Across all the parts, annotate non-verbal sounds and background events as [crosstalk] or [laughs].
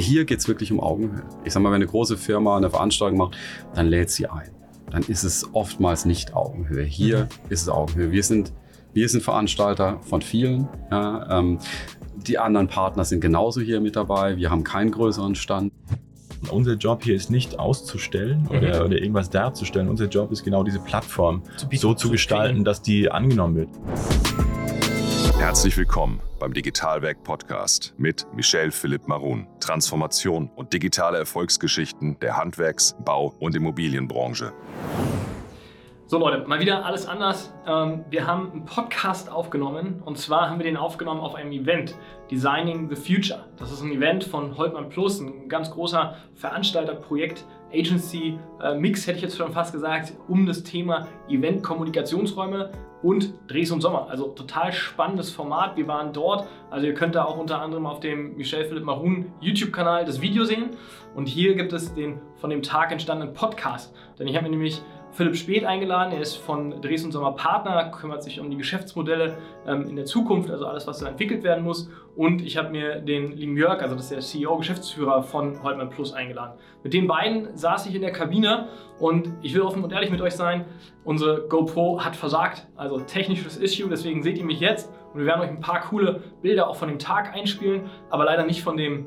hier geht es wirklich um Augenhöhe. Ich sag mal, wenn eine große Firma eine Veranstaltung macht, dann lädt sie ein. Dann ist es oftmals nicht Augenhöhe. Hier mhm. ist es Augenhöhe. Wir sind, wir sind Veranstalter von vielen. Ja, ähm, die anderen Partner sind genauso hier mit dabei. Wir haben keinen größeren Stand. Unser Job hier ist nicht auszustellen mhm. oder, oder, irgendwas darzustellen. Unser Job ist genau diese Plattform zu so zu gestalten, dass die angenommen wird. Herzlich willkommen beim Digitalwerk Podcast mit Michel Philipp Marun. Transformation und digitale Erfolgsgeschichten der Handwerks-, Bau- und Immobilienbranche. So Leute, mal wieder alles anders. Ähm, wir haben einen Podcast aufgenommen und zwar haben wir den aufgenommen auf einem Event, Designing the Future. Das ist ein Event von Holtmann Plus, ein ganz großer Veranstalterprojekt, Agency äh, Mix hätte ich jetzt schon fast gesagt, um das Thema Event-Kommunikationsräume und Dres und Sommer. Also total spannendes Format. Wir waren dort. Also ihr könnt da auch unter anderem auf dem Michel Philipp Marun YouTube-Kanal das Video sehen. Und hier gibt es den von dem Tag entstandenen Podcast. Denn ich habe mir nämlich Philipp Speth eingeladen. Er ist von Dresden Sommer Partner, kümmert sich um die Geschäftsmodelle ähm, in der Zukunft, also alles, was da entwickelt werden muss. Und ich habe mir den lieben Jörg, also das ist der CEO, Geschäftsführer von Holtmann Plus eingeladen. Mit den beiden saß ich in der Kabine und ich will offen und ehrlich mit euch sein, unsere GoPro hat versagt, also technisches Issue, deswegen seht ihr mich jetzt und wir werden euch ein paar coole Bilder auch von dem Tag einspielen, aber leider nicht von dem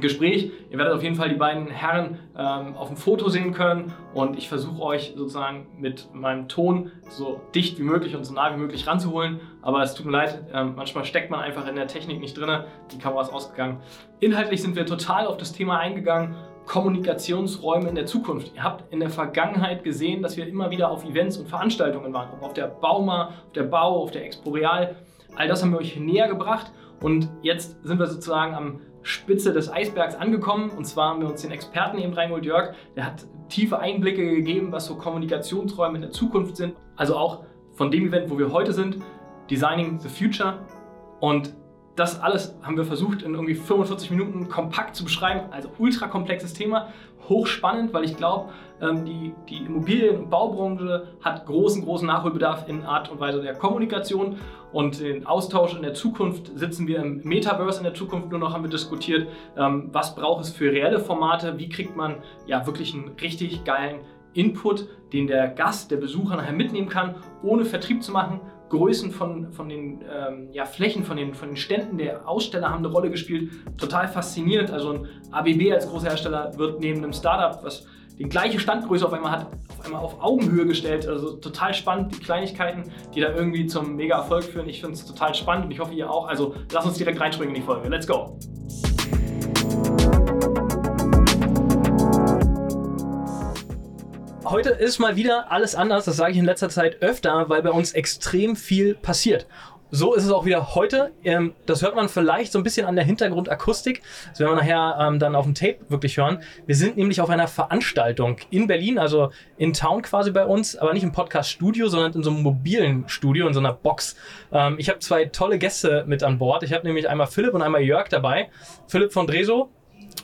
Gespräch. Ihr werdet auf jeden Fall die beiden Herren ähm, auf dem Foto sehen können und ich versuche euch sozusagen mit meinem Ton so dicht wie möglich und so nah wie möglich ranzuholen. Aber es tut mir leid, ähm, manchmal steckt man einfach in der Technik nicht drin. Die Kamera ist ausgegangen. Inhaltlich sind wir total auf das Thema eingegangen. Kommunikationsräume in der Zukunft. Ihr habt in der Vergangenheit gesehen, dass wir immer wieder auf Events und Veranstaltungen waren, ob auf der Bauma, auf der Bau, auf der Expo Real. All das haben wir euch näher gebracht und jetzt sind wir sozusagen am Spitze des Eisbergs angekommen. Und zwar haben wir uns den Experten eben reingeholt, Jörg. Der hat tiefe Einblicke gegeben, was so Kommunikationsräume in der Zukunft sind. Also auch von dem Event, wo wir heute sind, Designing the Future. Und das alles haben wir versucht in irgendwie 45 Minuten kompakt zu beschreiben. Also ultra komplexes Thema, hochspannend, weil ich glaube, ähm, die, die Immobilien- und Baubranche hat großen, großen Nachholbedarf in Art und Weise der Kommunikation und den Austausch in der Zukunft. Sitzen wir im Metaverse in der Zukunft nur noch, haben wir diskutiert, ähm, was braucht es für reelle Formate, wie kriegt man ja wirklich einen richtig geilen Input, den der Gast, der Besucher nachher mitnehmen kann, ohne Vertrieb zu machen, Größen von, von den ähm, ja, Flächen, von den, von den Ständen der Aussteller haben eine Rolle gespielt. Total faszinierend. Also ein ABB als großer Hersteller wird neben einem Startup, was die gleiche Standgröße auf einmal hat, auf einmal auf Augenhöhe gestellt. Also total spannend, die Kleinigkeiten, die da irgendwie zum Mega-Erfolg führen. Ich finde es total spannend und ich hoffe ihr auch. Also lass uns direkt reinspringen in die Folge. Let's go! Heute ist mal wieder alles anders, das sage ich in letzter Zeit öfter, weil bei uns extrem viel passiert. So ist es auch wieder heute. Ähm, das hört man vielleicht so ein bisschen an der Hintergrundakustik. Das werden wir nachher ähm, dann auf dem Tape wirklich hören. Wir sind nämlich auf einer Veranstaltung in Berlin, also in Town quasi bei uns, aber nicht im Podcast-Studio, sondern in so einem mobilen Studio, in so einer Box. Ähm, ich habe zwei tolle Gäste mit an Bord. Ich habe nämlich einmal Philipp und einmal Jörg dabei. Philipp von Dreso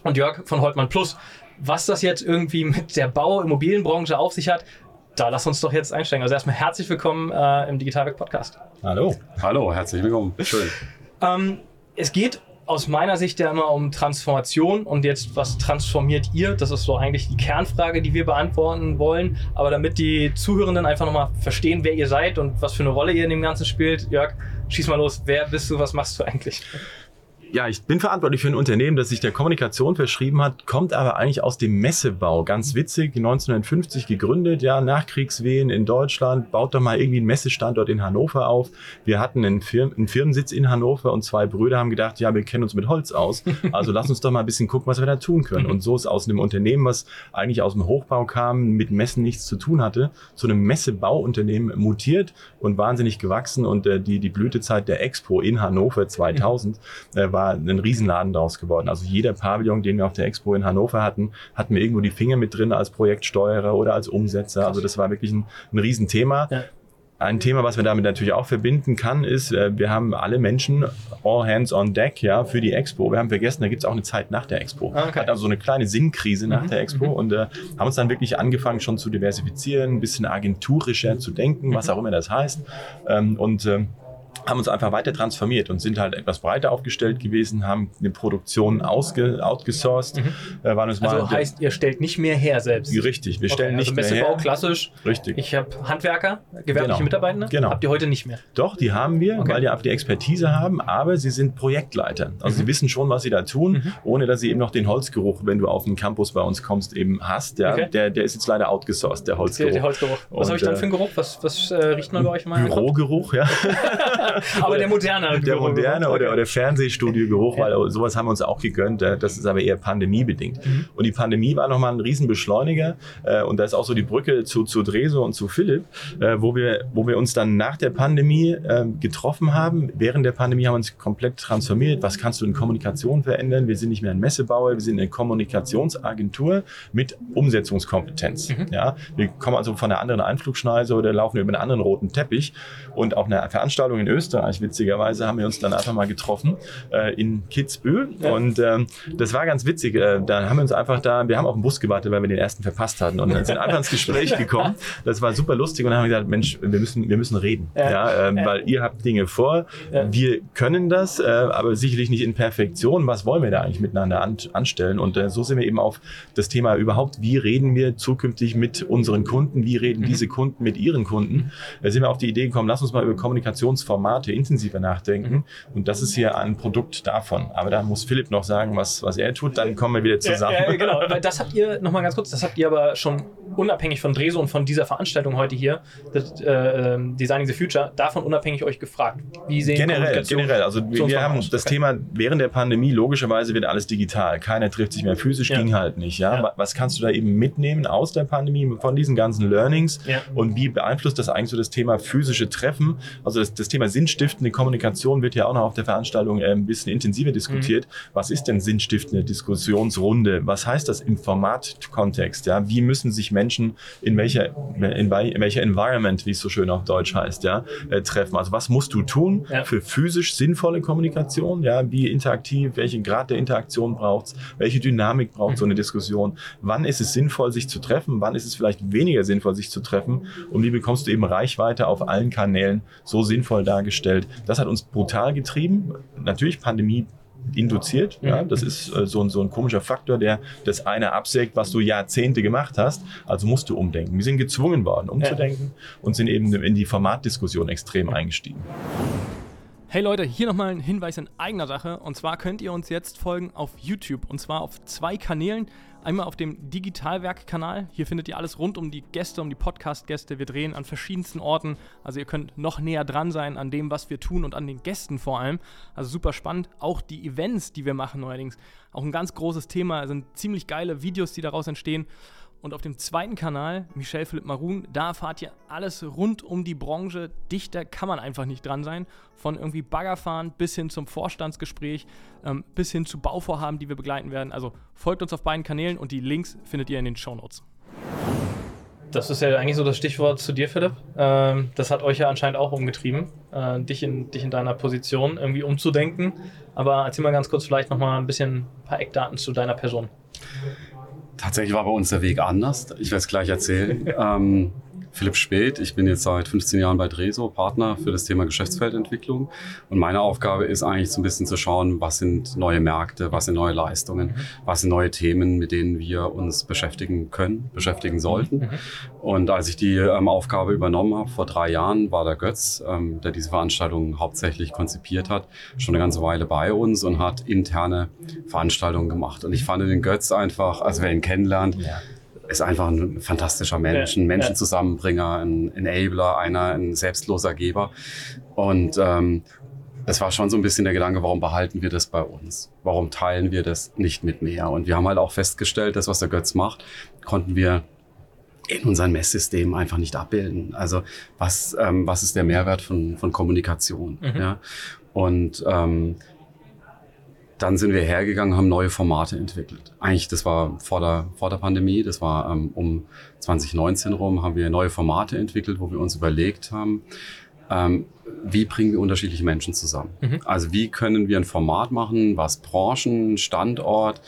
und Jörg von Holtmann Plus. Was das jetzt irgendwie mit der Bau-Immobilienbranche auf sich hat, da lass uns doch jetzt einsteigen. Also erstmal herzlich willkommen äh, im Digitalwerk Podcast. Hallo. Hallo, herzlich willkommen. Schön. Ähm, es geht aus meiner Sicht ja immer um Transformation und jetzt, was transformiert ihr? Das ist so eigentlich die Kernfrage, die wir beantworten wollen. Aber damit die Zuhörenden einfach nochmal verstehen, wer ihr seid und was für eine Rolle ihr in dem Ganzen spielt, Jörg, schieß mal los. Wer bist du? Was machst du eigentlich? Ja, ich bin verantwortlich für ein Unternehmen, das sich der Kommunikation verschrieben hat, kommt aber eigentlich aus dem Messebau. Ganz witzig, 1950 gegründet, ja, Nachkriegswehen in Deutschland, baut doch mal irgendwie einen Messestandort in Hannover auf. Wir hatten einen, Firmen, einen Firmensitz in Hannover und zwei Brüder haben gedacht, ja, wir kennen uns mit Holz aus, also lass uns doch mal ein bisschen gucken, was wir da tun können. Und so ist aus einem Unternehmen, was eigentlich aus dem Hochbau kam, mit Messen nichts zu tun hatte, zu einem Messebauunternehmen mutiert und wahnsinnig gewachsen und äh, die, die Blütezeit der Expo in Hannover 2000 äh, war war ein Riesenladen daraus geworden. Also jeder Pavillon, den wir auf der Expo in Hannover hatten, hatten wir irgendwo die Finger mit drin als Projektsteuerer oder als Umsetzer. Also das war wirklich ein, ein Riesenthema. Ja. Ein Thema, was man damit natürlich auch verbinden kann, ist, äh, wir haben alle Menschen all hands on deck ja, für die Expo. Wir haben vergessen, da gibt es auch eine Zeit nach der Expo. Ah, okay. Hat also so eine kleine Sinnkrise nach mhm. der Expo mhm. und äh, haben uns dann wirklich angefangen schon zu diversifizieren, ein bisschen agenturischer zu denken, was mhm. auch immer das heißt. Ähm, und äh, haben uns einfach weiter transformiert und sind halt etwas breiter aufgestellt gewesen, haben eine Produktion ausge, outgesourced. Mhm. Äh, Also mal, heißt, ihr stellt nicht mehr her selbst. richtig, wir stellen okay, also nicht mehr Messebau her. klassisch. Richtig. Ich habe Handwerker, gewerbliche Genau. Mitarbeitende. Genau. Habt ihr heute nicht mehr. Doch, die haben wir, Okay. weil die einfach die Expertise haben, aber sie sind Projektleiter. Also sie wissen schon, was sie da tun, Mhm. ohne dass sie eben noch den Holzgeruch, wenn du auf den Campus bei uns kommst, eben hast. Ja, Okay. der, der ist jetzt leider outgesourced, der Der, Holzgeruch. der Holzgeruch. Was habe ich dann äh, für einen Geruch? Was, was äh, riecht man bei euch mal? Bürogeruch, ja. [laughs] [laughs] Aber der moderne. Der Geruch. moderne Okay. oder, oder Fernsehstudio-Geruch, Ja. weil sowas haben wir uns auch gegönnt. äh, Das ist aber eher pandemiebedingt. Mhm. Und die Pandemie war nochmal ein Riesenbeschleuniger. äh, Und da ist auch so die Brücke zu, zu Dreso und zu Philipp, äh, wo wir, wo wir uns dann nach der Pandemie äh, getroffen haben. Während der Pandemie haben wir uns komplett transformiert. Was kannst du in Kommunikation verändern? Wir sind nicht mehr ein Messebauer, wir sind eine Kommunikationsagentur mit Umsetzungskompetenz. Mhm. Ja, wir kommen also von einer anderen Einflugschneise oder laufen über einen anderen roten Teppich. Und auf einer Veranstaltung in Österreich, witzigerweise, haben wir uns dann einfach mal getroffen äh, in Kitzbühel. Ja. Und ähm, das war ganz witzig. Äh, da haben wir uns einfach da, wir haben auf den Bus gewartet, weil wir den ersten verpasst hatten und dann sind einfach ins Gespräch [laughs] gekommen. Das war super lustig und dann haben wir gesagt, Mensch, wir müssen, wir müssen reden. Ja. Ja, ähm, Ja. Weil ihr habt Dinge vor, wir können das, äh, aber sicherlich nicht in Perfektion. Was wollen wir da eigentlich miteinander an, anstellen? Und äh, so sind wir eben auf das Thema überhaupt, wie reden wir zukünftig mit unseren Kunden, wie reden Mhm. diese Kunden mit ihren Kunden. Da sind wir auf die Idee gekommen, lass uns mal über Kommunikationsformate intensiver nachdenken. Mhm. Und das ist hier ein Produkt davon. Aber da muss Philipp noch sagen, was, was er tut, dann kommen wir wieder zusammen. Ja, ja, genau, [laughs] weil das habt ihr, nochmal ganz kurz, das habt ihr aber schon unabhängig von Dreso und von dieser Veranstaltung heute hier, das, äh, Designing the Future, davon unabhängig euch gefragt. Wie sehen Generell, generell. Also wir, wir haben das Okay. Thema während der Pandemie, logischerweise wird alles digital. Keiner trifft sich mehr physisch, Ja. ging halt nicht. Ja? Ja. Wa- Was kannst du da eben mitnehmen aus der Pandemie, von diesen ganzen Learnings? Und wie beeinflusst das eigentlich so das Thema physische Treffen? Also das, das Thema sinnstiftende Kommunikation wird ja auch noch auf der Veranstaltung äh, ein bisschen intensiver diskutiert. Mhm. Was ist denn sinnstiftende Diskussionsrunde? Was heißt das im Formatkontext? Ja? Wie müssen sich Menschen in welcher, in, welcher Environment, wie es so schön auf Deutsch heißt, ja, äh, treffen? Also was musst du tun Ja. für physisch sinnvolle Kommunikation? Ja? Wie interaktiv, welchen Grad der Interaktion braucht es? Welche Dynamik braucht so eine Diskussion? Wann ist es sinnvoll, sich zu treffen? Wann ist es vielleicht weniger sinnvoll, sich zu treffen? Und wie bekommst du eben Reichweite auf allen Kanälen so sinnvoll dargestellt? Das hat uns brutal getrieben. Natürlich Pandemie induziert. Ja, Mhm. das ist äh, so, ein, so ein komischer Faktor, der das eine absägt, was du Jahrzehnte gemacht hast. Also musst du umdenken. Wir sind gezwungen worden, umzudenken und sind eben in die Formatdiskussion extrem eingestiegen. Hey Leute, hier nochmal ein Hinweis in eigener Sache. Und zwar könnt ihr uns jetzt folgen auf YouTube. Und zwar auf zwei Kanälen. Einmal auf dem Digitalwerk-Kanal. Hier findet ihr alles rund um die Gäste, um die Podcast-Gäste. Wir drehen an verschiedensten Orten. Also ihr könnt noch näher dran sein an dem, was wir tun und an den Gästen vor allem. Also super spannend. Auch die Events, die wir machen neuerdings. Auch ein ganz großes Thema. Es sind ziemlich geile Videos, die daraus entstehen. Und auf dem zweiten Kanal, Michel Philipp Marun, da erfahrt ihr alles rund um die Branche. Dichter kann man einfach nicht dran sein. Von irgendwie Baggerfahren bis hin zum Vorstandsgespräch, ähm, bis hin zu Bauvorhaben, die wir begleiten werden. Also folgt uns auf beiden Kanälen und die Links findet ihr in den Shownotes. Das ist ja eigentlich so das Stichwort zu dir, Philipp. Ähm, das hat euch ja anscheinend auch umgetrieben, äh, dich, in, dich in deiner Position irgendwie umzudenken. Aber erzähl mal ganz kurz vielleicht nochmal ein bisschen ein paar Eckdaten zu deiner Person. Tatsächlich war bei uns der Weg anders. Ich werde es gleich erzählen. ähm, Philipp Speth, ich bin jetzt seit 15 Jahren bei Dreso, Partner für das Thema Geschäftsfeldentwicklung. Und meine Aufgabe ist eigentlich so ein bisschen zu schauen, was sind neue Märkte, was sind neue Leistungen, was sind neue Themen, mit denen wir uns beschäftigen können, beschäftigen sollten. Und als ich die ähm, Aufgabe übernommen habe vor drei Jahren, war der Götz, ähm, der diese Veranstaltung hauptsächlich konzipiert hat, schon eine ganze Weile bei uns und hat interne Veranstaltungen gemacht. Und ich fand den Götz einfach, also wer ihn kennenlernt, ist einfach ein fantastischer Mensch, ein. Menschenzusammenbringer, ein Enabler, einer, ein selbstloser Geber. Und ähm, es war schon so ein bisschen der Gedanke, warum behalten wir das bei uns? Warum teilen wir das nicht mit mehr? Und wir haben halt auch festgestellt, das, was der Götz macht, konnten wir in unserem Messsystem einfach nicht abbilden. Also was, ähm, was ist der Mehrwert von, von Kommunikation? Mhm. Ja? Und ähm, dann sind wir hergegangen, haben neue Formate entwickelt. Eigentlich, das war vor der, vor der Pandemie, das war ähm, um 2019 rum, haben wir neue Formate entwickelt, wo wir uns überlegt haben, ähm, wie bringen wir unterschiedliche Menschen zusammen? Mhm. Also wie können wir ein Format machen, was Branchen, Standort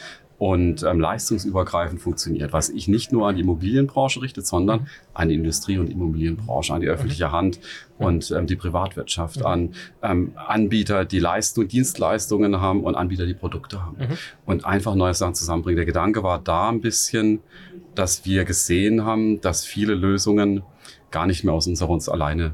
und ähm, leistungsübergreifend funktioniert, was ich nicht nur an die Immobilienbranche richte, sondern Mhm. an die Industrie- und Immobilienbranche, an die öffentliche Hand und ähm, die Privatwirtschaft, Mhm. an ähm, Anbieter, die Leistung, Dienstleistungen haben und Anbieter, die Produkte haben. Mhm. Und einfach neue Sachen zusammenbringen. Der Gedanke war da ein bisschen, dass wir gesehen haben, dass viele Lösungen gar nicht mehr aus unserer uns alleine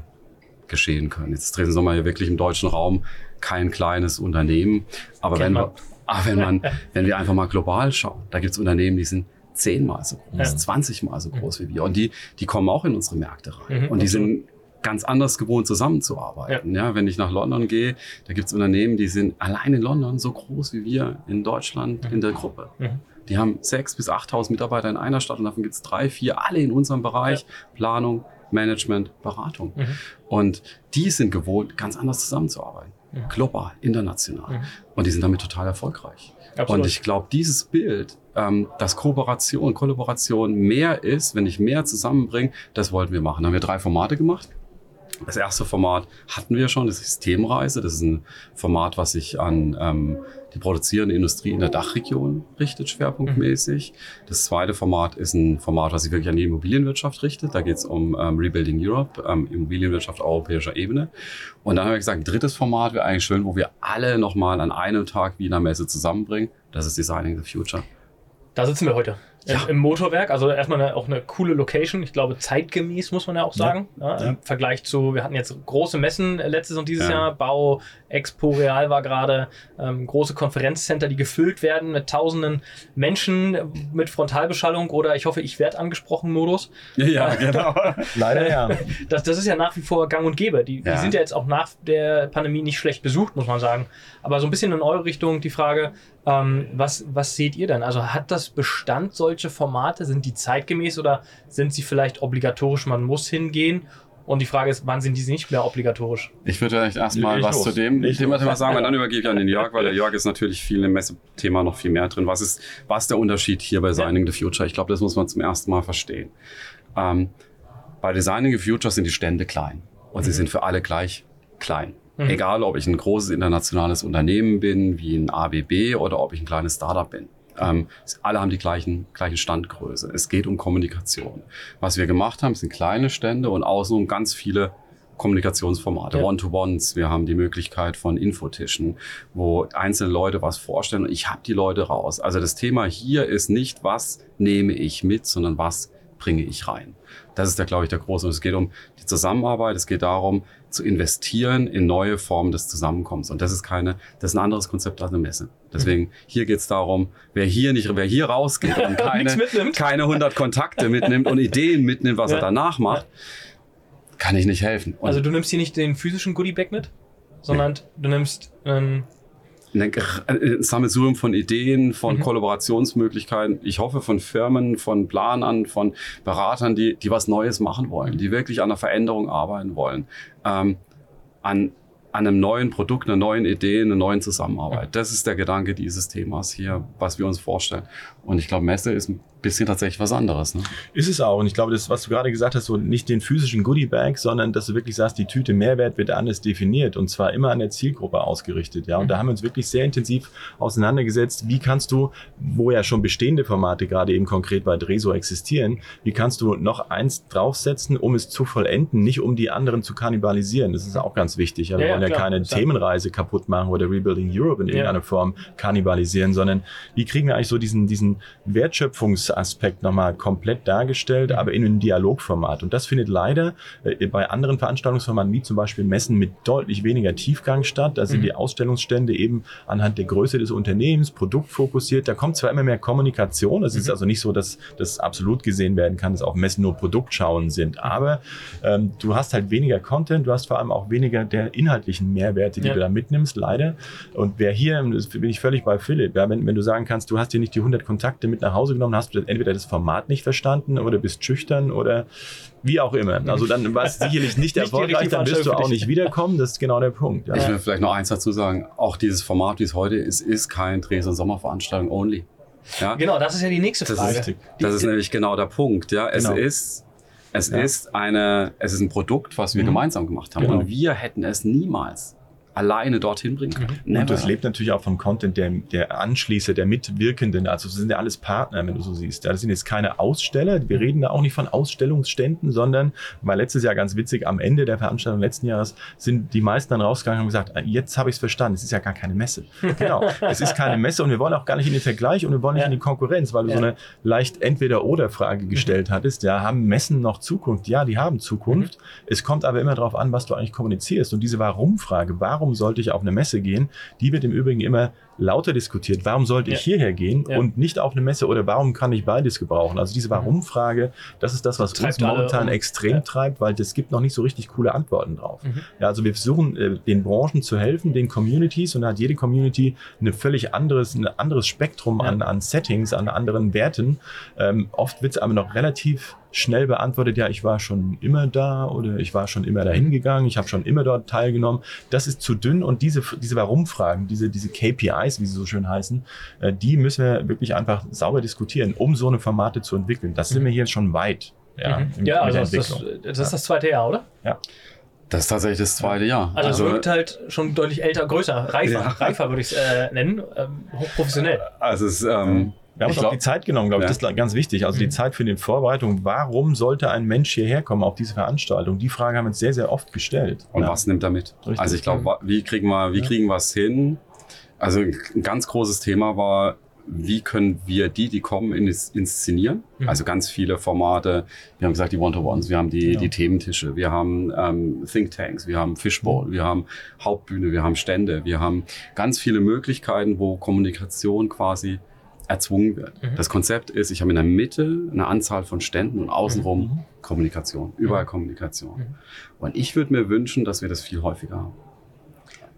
geschehen können. Jetzt Dresden Sommer ja wirklich im deutschen Raum kein kleines Unternehmen, aber Kennt wenn wir, aber wenn man, wenn wir einfach mal global schauen, da gibt es Unternehmen, die sind zehnmal so groß, Ja. 20 mal so groß wie wir und die, die kommen auch in unsere Märkte rein Mhm, und die sind ganz anders gewohnt zusammenzuarbeiten. Ja. wenn ich nach London gehe, da gibt es Unternehmen, die sind allein in London so groß wie wir in Deutschland in der Gruppe. Mhm. Die haben sechs bis 8.000 Mitarbeiter in einer Stadt und davon gibt es drei, vier, alle in unserem Bereich. Planung, Management, Beratung. Mhm. Und die sind gewohnt, ganz anders zusammenzuarbeiten. Mhm. Global, international. Mhm. Und die sind damit total erfolgreich. Absolut. Und ich glaube, dieses Bild, ähm, dass Kooperation, Kollaboration mehr ist, wenn ich mehr zusammenbringe, das wollten wir machen. Da haben wir drei Formate gemacht. Das erste Format hatten wir schon, das ist Systemreise. Das ist ein Format, was sich an ähm, die produzierende Industrie in der Dachregion richtet, schwerpunktmäßig. Das zweite Format ist ein Format, was sich wirklich an die Immobilienwirtschaft richtet. Da geht es um ähm, Rebuilding Europe, ähm, Immobilienwirtschaft auf europäischer Ebene. Und dann haben wir gesagt, ein drittes Format wäre eigentlich schön, wo wir alle nochmal an einem Tag Wiener Messe zusammenbringen. Das ist Designing the Future. Da sitzen wir heute. Im- Ja. Im Motorwerk, also erstmal eine, auch eine coole Location. Ich glaube, zeitgemäß muss man ja auch sagen. Ja, Im Vergleich zu, wir hatten jetzt große Messen äh, letztes und dieses Ja. Jahr. Bau, Expo, Real war gerade, ähm, große Konferenzcenter, die gefüllt werden mit tausenden Menschen äh, mit Frontalbeschallung oder ich hoffe, ich werde angesprochen Modus. Ja, genau. [laughs] Leider ja. Das, das ist ja nach wie vor gang und gäbe. Die, die Ja. sind ja jetzt auch nach der Pandemie nicht schlecht besucht, muss man sagen. Aber so ein bisschen in eure Richtung die Frage, ähm, was, was seht ihr denn? Also hat das Bestand solche Formate? Sind die zeitgemäß oder sind sie vielleicht obligatorisch, man muss hingehen? Und die Frage ist, wann sind diese nicht mehr obligatorisch? Ich würde vielleicht erstmal was los. zu dem Leg Thema, los. Thema sagen und dann übergebe ich an den Jörg, weil der Jörg ist natürlich viel im Messethema noch viel mehr drin. Was ist, was ist der Unterschied hier bei Designing the Future? Ich glaube, das muss man zum ersten Mal verstehen. Ähm, bei Designing the Future sind die Stände klein und sie sind für alle gleich klein. Mhm. Egal, ob ich ein großes internationales Unternehmen bin, wie ein ABB oder ob ich ein kleines Startup bin. Ähm, alle haben die gleichen, gleiche Standgröße. Es geht um Kommunikation. Was wir gemacht haben, sind kleine Stände und außenrum ganz viele Kommunikationsformate, Ja. One-to-Ones. Wir haben die Möglichkeit von Infotischen, wo einzelne Leute was vorstellen und ich habe die Leute raus. Also das Thema hier ist nicht, was nehme ich mit, sondern was bringe ich rein. Das ist da, glaube ich, der große. Es geht um die Zusammenarbeit. Es geht darum, zu investieren in neue Formen des Zusammenkommens. Und das ist keine, das ist ein anderes Konzept als eine Messe. Deswegen, hier geht es darum, wer hier nicht, wer hier rausgeht [laughs] und keine, keine 100 Kontakte mitnimmt und Ideen mitnimmt, was Ja. er danach macht, kann ich nicht helfen. Und Also du nimmst hier nicht den physischen Goodiebag mit, sondern du nimmst ähm, ein ein Sammelsurium von Ideen, von Mhm. Kollaborationsmöglichkeiten. Ich hoffe von Firmen, von Planern, von Beratern, die, die was Neues machen wollen, die wirklich an der Veränderung arbeiten wollen, ähm, an, an einem neuen Produkt, einer neuen Idee, einer neuen Zusammenarbeit. Das ist der Gedanke dieses Themas hier, was wir uns vorstellen. Und ich glaube, Messe ist ein bisschen tatsächlich was anderes. Ne? Ist es auch. Und ich glaube, das, was du gerade gesagt hast, so nicht den physischen Goodie-Bag, sondern dass du wirklich sagst, die Tüte Mehrwert wird anders definiert und zwar immer an der Zielgruppe ausgerichtet. Ja, und da haben wir uns wirklich sehr intensiv auseinandergesetzt. Wie kannst du, wo ja schon bestehende Formate gerade eben konkret bei Dreso existieren, wie kannst du noch eins draufsetzen, um es zu vollenden, nicht um die anderen zu kannibalisieren. Das ist auch ganz wichtig. Ja, wir Ja, ja, wollen ja klar. keine Klar. Themenreise kaputt machen oder Rebuilding Europe in Ja. irgendeiner Form kannibalisieren, sondern wie kriegen wir eigentlich so diesen, diesen Wertschöpfungsaspekt nochmal komplett dargestellt, aber in einem Dialogformat. Und das findet leider äh, bei anderen Veranstaltungsformaten, wie zum Beispiel Messen, mit deutlich weniger Tiefgang statt. Da sind Mhm. die Ausstellungsstände eben anhand der Größe des Unternehmens, produktfokussiert. Da kommt zwar immer mehr Kommunikation, es ist Mhm. also nicht so, dass das absolut gesehen werden kann, dass auf Messen nur Produktschauen sind, aber ähm, du hast halt weniger Content, du hast vor allem auch weniger der inhaltlichen Mehrwerte, die Ja. du da mitnimmst, leider. Und wer hier, das bin ich völlig bei Philipp, ja, wenn, wenn du sagen kannst, du hast hier nicht die 100 Kontakte mit nach Hause genommen, hast du entweder das Format nicht verstanden oder bist schüchtern oder wie auch immer. Also dann war es sicherlich nicht [laughs] Nicht die erfolgreich, richtige dann wirst du auch nicht wiederkommen, das ist genau der Punkt. Ja. Ich will vielleicht noch eins dazu sagen. Auch dieses Format, wie es heute ist, ist kein Drehs- und Sommerveranstaltung only. Ja? genau, das ist ja die nächste Das Frage. ist, richtig. Die- das ist nämlich genau der Punkt. Ja, es Genau. ist, es Ja. ist eine, es ist ein Produkt, was wir Mhm. gemeinsam gemacht haben. Genau. Und wir hätten es niemals alleine dorthin bringen kann. Und das lebt natürlich auch vom Content der, der Anschließer, der Mitwirkenden. Also das sind ja alles Partner, wenn du so siehst. Das sind jetzt keine Aussteller. Wir reden da auch nicht von Ausstellungsständen, sondern war letztes Jahr ganz witzig, am Ende der Veranstaltung letzten Jahres sind die meisten dann rausgegangen und gesagt, jetzt habe ich es verstanden, es ist ja gar keine Messe. [laughs] genau, es ist keine Messe und wir wollen auch gar nicht in den Vergleich und wir wollen nicht Ja. in die Konkurrenz, weil du Ja. so eine leicht Entweder-Oder-Frage gestellt hattest. Ja, haben Messen noch Zukunft? Ja, die haben Zukunft. Es kommt aber immer darauf an, was du eigentlich kommunizierst. Und diese Warum-Frage, warum sollte ich auf eine Messe gehen, die wird im Übrigen immer lauter diskutiert. Warum sollte ich Ja. hierher gehen Ja. und nicht auf eine Messe oder warum kann ich beides gebrauchen? Also diese Warum-Frage, das ist das, was Treibt uns momentan um. extrem Ja. treibt, weil es gibt noch nicht so richtig coole Antworten drauf. Mhm. Ja, also wir versuchen äh, den Branchen zu helfen, den Communities und da hat jede Community eine völlig anderes, ein anderes Spektrum an, an Settings, an anderen Werten. Ähm, oft wird es aber noch relativ schnell beantwortet, ja, ich war schon immer da oder ich war schon immer dahin gegangen, ich habe schon immer dort teilgenommen. Das ist zu dünn und diese, diese Warum-Fragen, diese, diese KPIs, wie sie so schön heißen, äh, die müssen wir wirklich einfach sauber diskutieren, um so eine Formate zu entwickeln. Das sind wir hier schon weit. Ja, Mhm. in- ja also das, das, ist das zweite Jahr, oder? Das ist tatsächlich das zweite Jahr. Also, es wirkt halt schon deutlich älter, größer, reifer, Ja. reifer würde ich es äh, nennen, ähm, hochprofessionell. also es ist, ähm, Wir haben Ich uns auch die Zeit genommen, glaube ich. Ja. Das ist ganz wichtig. Also die Mhm. Zeit für die Vorbereitung. Warum sollte ein Mensch hierher kommen auf diese Veranstaltung? Die Frage haben wir uns sehr, sehr oft gestellt. Und Ja. was nimmt er mit? Richtig. Also ich glaube, wie kriegen wir, wie Ja. kriegen wir es hin? Also ein ganz großes Thema war, wie können wir die, die kommen, ins- inszenieren? Mhm. Also ganz viele Formate. Wir haben gesagt, die One-to-Ones, wir haben die, Ja. die Thementische, wir haben ähm, Thinktanks, wir haben Fishbowl, wir haben Hauptbühne, wir haben Stände, wir haben ganz viele Möglichkeiten, wo Kommunikation quasi erzwungen wird. Mhm. Das Konzept ist, ich habe in der Mitte eine Anzahl von Ständen und außenrum Mhm. Kommunikation, überall Mhm. Kommunikation. Mhm. Und ich würde mir wünschen, dass wir das viel häufiger haben.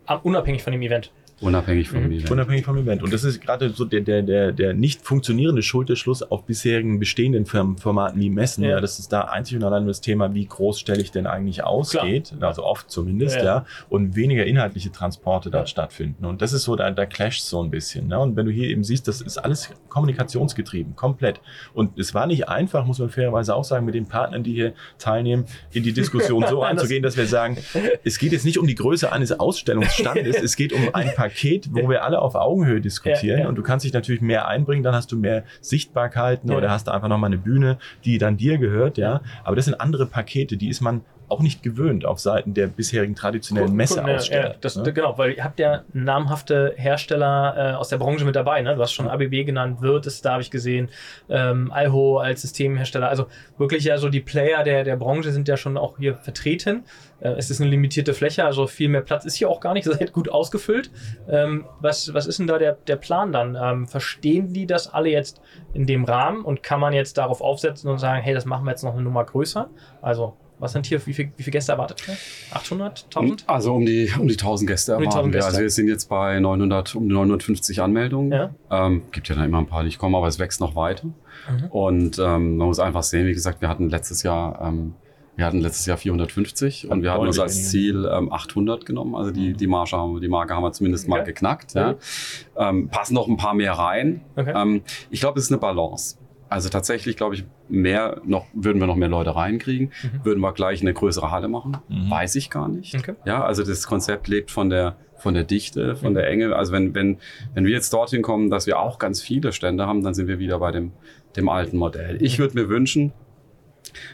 Ah, Unabhängig von dem Event. Unabhängig vom Mhm. Event. Unabhängig vom Event. Und das ist gerade so der, der, der, der nicht funktionierende Schulterschluss auf bisherigen bestehenden Formaten wie Messen. Ja. Ja. das ist da einzig und allein das Thema, wie groß stelle ich denn eigentlich aus, Klar. geht. Also oft zumindest, Ja, ja. Und weniger inhaltliche Transporte dort Ja. stattfinden. Und das ist so, da, da clasht so ein bisschen. Ne? Und wenn du hier eben siehst, das ist alles kommunikationsgetrieben, komplett. Und es war nicht einfach, muss man fairerweise auch sagen, mit den Partnern, die hier teilnehmen, in die Diskussion [laughs] so Das- einzugehen, dass wir sagen, es geht jetzt nicht um die Größe eines Ausstellungsstandes, [laughs] es geht um ein Paket, wo wir alle auf Augenhöhe diskutieren Ja, ja. und du kannst dich natürlich mehr einbringen, dann hast du mehr Sichtbarkeiten Ja. oder hast du einfach nochmal eine Bühne, die dann dir gehört, ja. Aber das sind andere Pakete, die ist man auch nicht gewöhnt auf Seiten der bisherigen traditionellen Messeaussteller. ja, das, ne? Genau, weil ihr habt ja namhafte Hersteller äh, aus der Branche mit dabei. Ne? Du hast schon ABB genannt, Wirt ist da, habe ich gesehen, ähm, Alho als Systemhersteller. Also wirklich ja so die Player der, der Branche sind ja schon auch hier vertreten. Äh, es ist eine limitierte Fläche, also viel mehr Platz ist hier auch gar nicht. [laughs] Seid gut ausgefüllt. Ähm, was, was ist denn da der, der Plan dann? Ähm, verstehen die das alle jetzt in dem Rahmen und kann man jetzt darauf aufsetzen und sagen, hey, das machen wir jetzt noch eine Nummer größer? Also, was sind hier, wie, viel, wie viele Gäste erwartet ihr? 800? 1000? Also um die, um die 1000 Gäste Um die 1000 erwarten wir. Gäste. Also wir sind jetzt bei 900, um die 950 Anmeldungen. Ja. Ähm, gibt ja dann immer ein paar, die nicht kommen, aber es wächst noch weiter. Mhm. Und ähm, man muss einfach sehen, wie gesagt, wir hatten letztes Jahr, ähm, wir hatten letztes Jahr 450 und wir hatten uns als Ziel ähm, 800 genommen. Also die, die, Marge haben, die Marke haben wir zumindest mal Okay. geknackt. Ja. Ähm, passen noch ein paar mehr rein. Okay. Ähm, ich glaube, es ist eine Balance. Also tatsächlich, glaube ich, mehr noch, würden wir noch mehr Leute reinkriegen, Mhm. würden wir gleich eine größere Halle machen. Mhm. Weiß ich gar nicht. Okay. Ja, also das Konzept lebt von der, von der Dichte, von Mhm. der Enge. Also wenn, wenn, wenn wir jetzt dorthin kommen, dass wir auch ganz viele Stände haben, dann sind wir wieder bei dem, dem alten Modell. Ich würde mir wünschen,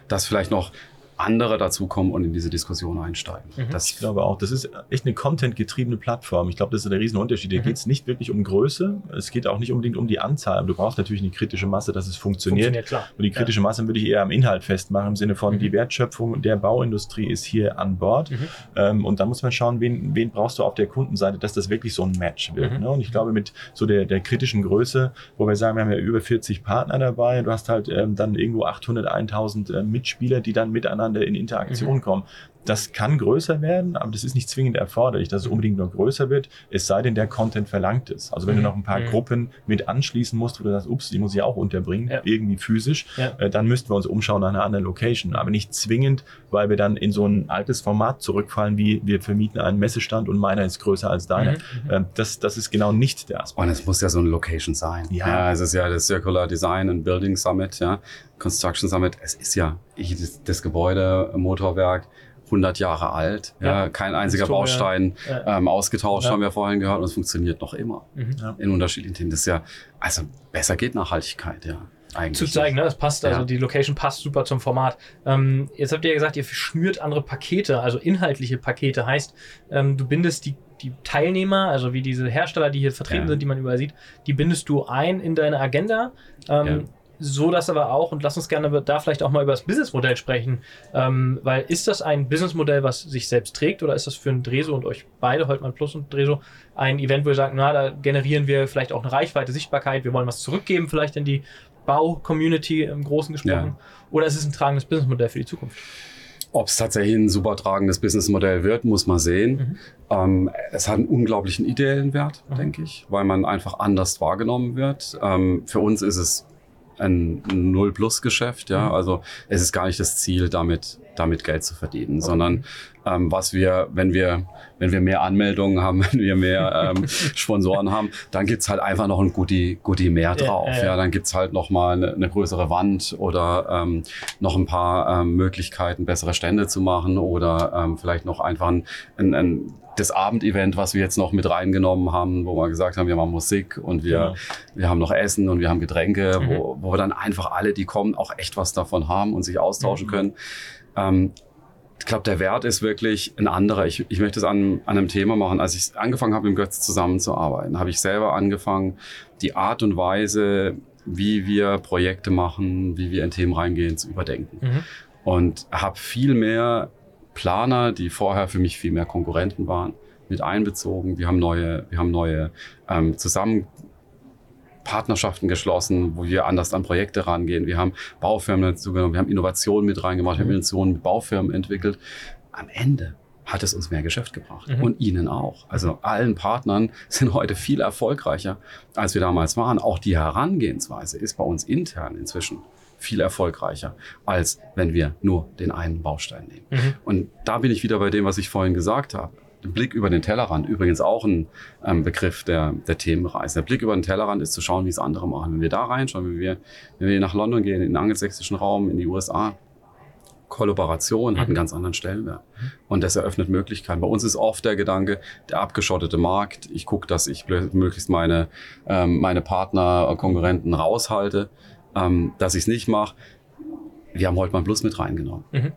dass vielleicht noch andere dazukommen und in diese Diskussion einsteigen. Mhm. Das Ich glaube auch, das ist echt eine content-getriebene Plattform. Ich glaube, das ist der Riesenunterschied. Hier Mhm. geht es nicht wirklich um Größe, es geht auch nicht unbedingt um die Anzahl, aber du brauchst natürlich eine kritische Masse, dass es funktioniert. Funktioniert, klar. Und die kritische Masse würde ich eher am Inhalt festmachen, im Sinne von, Mhm. die Wertschöpfung der Bauindustrie ist hier an Bord. Mhm. Ähm, und da muss man schauen, wen, wen brauchst du auf der Kundenseite, dass das wirklich so ein Match wird. Mhm. Ne? Und ich glaube, mit so der, der kritischen Größe, wo wir sagen, wir haben ja über 40 Partner dabei, du hast halt ähm, dann irgendwo 800, 1000 äh, Mitspieler, die dann miteinander in Interaktion kommen. Das kann größer werden, aber das ist nicht zwingend erforderlich, dass es unbedingt nur größer wird, es sei denn, der Content verlangt es. Also wenn Mhm. du noch ein paar Mhm. Gruppen mit anschließen musst, wo du sagst, ups, die muss ich auch unterbringen, Ja. irgendwie physisch, Ja. äh, dann müssten wir uns umschauen nach einer anderen Location. Aber nicht zwingend, weil wir dann in so ein altes Format zurückfallen, wie wir vermieten einen Messestand und meiner ist größer als deiner. Mhm. Ähm, das, das ist genau nicht der Aspekt. Und es muss ja so eine Location sein. Ja. es ist ja das Circular Design and Building Summit, ja, Construction Summit. Es ist ja ich, das, das Gebäude, Motorwerk 100 Jahre alt. Ja, Ja. kein einziger Historie. Baustein Ja. ähm, ausgetauscht, Ja. haben wir vorhin gehört, und es funktioniert noch immer Mhm. Ja. in unterschiedlichen Themen. Das ist ja, also besser geht Nachhaltigkeit, ja. Eigentlich. zu zeigen, ne? Das passt, also Ja. die Location passt super zum Format. Ähm, jetzt habt ihr ja gesagt, ihr schnürt andere Pakete, also inhaltliche Pakete. Heißt, ähm, du bindest die, die Teilnehmer, also wie diese Hersteller, die hier vertreten Ja. sind, die man überall sieht, die bindest du ein in deine Agenda. Ähm, Ja. So dass aber auch, und lass uns gerne da vielleicht auch mal über das Businessmodell sprechen, ähm, weil ist das ein Businessmodell, was sich selbst trägt oder ist das für ein Dreso und euch beide, Holtmann Plus und Dreso, ein Event, wo ihr sagt, na, da generieren wir vielleicht auch eine Reichweite, Sichtbarkeit, wir wollen was zurückgeben, vielleicht in die Bau-Community im Großen gesprochen? Oder ist es ein tragendes Businessmodell für die Zukunft? Ob es tatsächlich ein super tragendes Businessmodell wird, muss man sehen. Mhm. Ähm, es hat einen unglaublichen ideellen Wert, Mhm. denke ich, weil man einfach anders wahrgenommen wird. Ähm, für uns ist es ein Null-Plus-Geschäft, ja. Mhm. Also es ist gar nicht das Ziel, damit, damit Geld zu verdienen, sondern ähm, was wir, wenn wir, wenn wir mehr Anmeldungen haben, [laughs] wenn wir mehr ähm, [laughs] Sponsoren haben, dann gibt's halt einfach noch ein Goodie, Goodie mehr Ja, drauf. ja, Ja, ja. dann gibt's halt noch mal eine, eine größere Wand oder ähm, noch ein paar ähm, Möglichkeiten, bessere Stände zu machen oder ähm, vielleicht noch einfach ein, ein, ein das Abendevent, was wir jetzt noch mit reingenommen haben, wo wir gesagt haben, wir machen Musik und wir, Genau. wir haben noch Essen und wir haben Getränke, Mhm. wo, wo wir dann einfach alle, die kommen, auch echt was davon haben und sich austauschen Mhm. können. Ähm, ich glaube, der Wert ist wirklich ein anderer. Ich, ich möchte es an, an einem Thema machen. Als ich angefangen habe, mit Götz zusammenzuarbeiten, habe ich selber angefangen, die Art und Weise, wie wir Projekte machen, wie wir in Themen reingehen, zu überdenken. Mhm. Und habe viel mehr Planer, die vorher für mich viel mehr Konkurrenten waren, mit einbezogen. Wir haben neue, wir haben neue ähm, zusammen Partnerschaften geschlossen, wo wir anders an Projekte rangehen. Wir haben Baufirmen dazu genommen, wir haben Innovationen mit reingemacht, wir haben. Innovationen mit Baufirmen entwickelt. Am Ende hat es uns mehr Geschäft gebracht Mhm. und ihnen auch. Also allen Partnern [laughs] sind heute viel erfolgreicher, als wir damals waren. Auch die Herangehensweise ist bei uns intern inzwischen viel erfolgreicher, als wenn wir nur den einen Baustein nehmen. Mhm. Und da bin ich wieder bei dem, was ich vorhin gesagt habe. Blick über den Tellerrand, übrigens auch ein ähm, Begriff der, der Themenreise. Der Blick über den Tellerrand ist zu schauen, wie es andere machen. Wenn wir da reinschauen, wenn wir, wenn wir nach London gehen, in den angelsächsischen Raum, in die USA, Kollaboration hat einen ganz anderen Stellenwert. Und das eröffnet Möglichkeiten. Bei uns ist oft der Gedanke, der abgeschottete Markt. Ich gucke, dass ich möglichst meine, ähm, meine Partner, äh, Konkurrenten raushalte, ähm, dass ich es nicht mache. Wir haben Holtmann Plus mit reingenommen. Mhm.